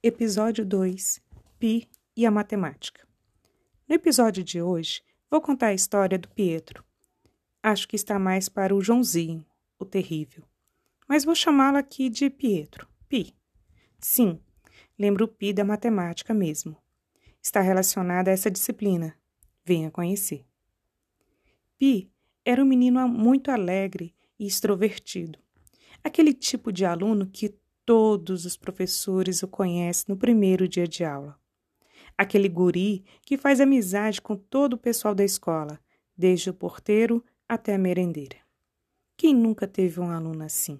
Episódio 2 Pi e a Matemática. No episódio de hoje, vou contar a história do Pietro. Acho que está mais para o Joãozinho, o terrível. Mas vou chamá-lo aqui de Pietro, Pi. Sim, lembro o Pi da matemática mesmo. Está relacionada a essa disciplina. Venha conhecer. Pi era um menino muito alegre e extrovertido. Aquele tipo de aluno que todos os professores o conhecem no primeiro dia de aula. Aquele guri que faz amizade com todo o pessoal da escola, desde o porteiro até a merendeira. Quem nunca teve um aluno assim?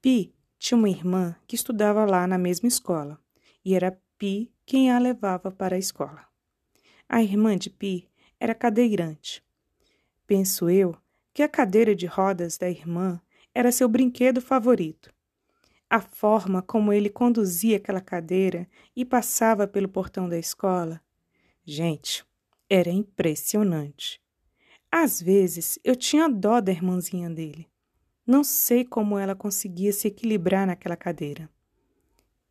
Pi tinha uma irmã que estudava lá na mesma escola, e era Pi quem a levava para a escola. A irmã de Pi era cadeirante. Penso eu que a cadeira de rodas da irmã era seu brinquedo favorito. A forma como ele conduzia aquela cadeira e passava pelo portão da escola, gente, era impressionante. Às vezes eu tinha dó da irmãzinha dele. Não sei como ela conseguia se equilibrar naquela cadeira.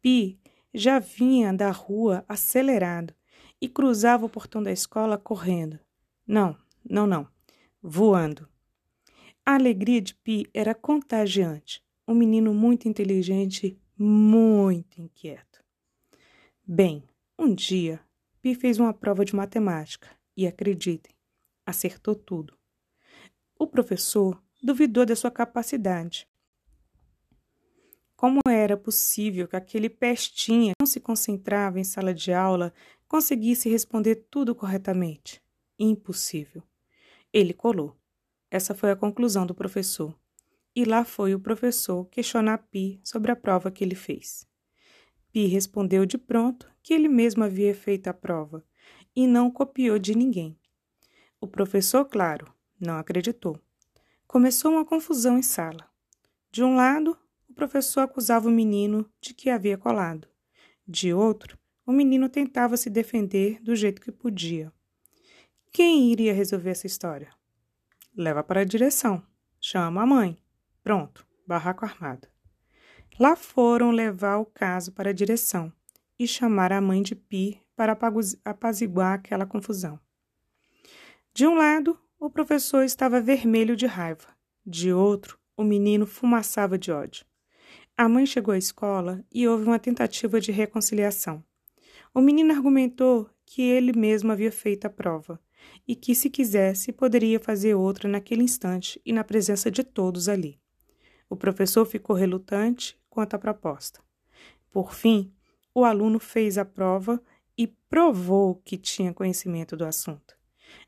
Pi já vinha da rua acelerado e cruzava o portão da escola correndo. Não, não, não, voando. A alegria de Pi era contagiante. Um menino muito inteligente, muito inquieto. Bem, um dia, Pi fez uma prova de matemática e, acreditem, acertou tudo. O professor duvidou da sua capacidade. Como era possível que aquele pestinha que não se concentrava em sala de aula conseguisse responder tudo corretamente? Impossível. Ele colou. Essa foi a conclusão do professor. E lá foi o professor questionar Pi sobre a prova que ele fez. Pi respondeu de pronto que ele mesmo havia feito a prova e não copiou de ninguém. O professor, claro, não acreditou. Começou uma confusão em sala. De um lado, o professor acusava o menino de que havia colado. De outro, o menino tentava se defender do jeito que podia. Quem iria resolver essa história? leva para a direção. Chama a mãe. Pronto, barraco armado. Lá foram levar o caso para a direção e chamar a mãe de Pi para apaziguar aquela confusão. De um lado, o professor estava vermelho de raiva, de outro, o menino fumaçava de ódio. A mãe chegou à escola e houve uma tentativa de reconciliação. O menino argumentou que ele mesmo havia feito a prova e que, se quisesse, poderia fazer outra naquele instante e na presença de todos ali. O professor ficou relutante quanto à proposta. Por fim, o aluno fez a prova e provou que tinha conhecimento do assunto.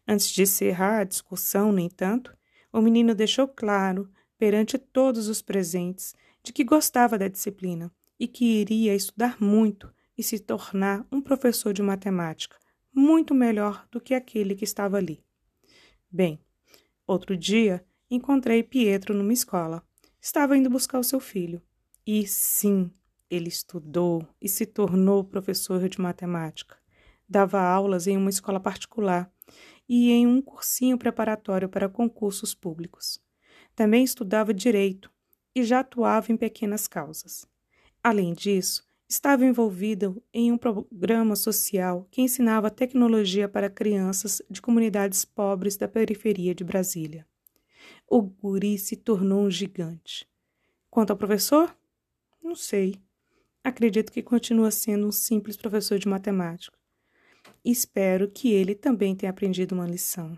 Antes de encerrar a discussão, no entanto, o menino deixou claro, perante todos os presentes, de que gostava da disciplina e que iria estudar muito e se tornar um professor de matemática, muito melhor do que aquele que estava ali. Bem, outro dia encontrei Pietro numa escola. Estava indo buscar o seu filho. E sim, ele estudou e se tornou professor de matemática. Dava aulas em uma escola particular e em um cursinho preparatório para concursos públicos. Também estudava direito e já atuava em pequenas causas. Além disso, estava envolvido em um programa social que ensinava tecnologia para crianças de comunidades pobres da periferia de Brasília. O guri se tornou um gigante. Quanto ao professor? Não sei. Acredito que continua sendo um simples professor de matemática. Espero que ele também tenha aprendido uma lição.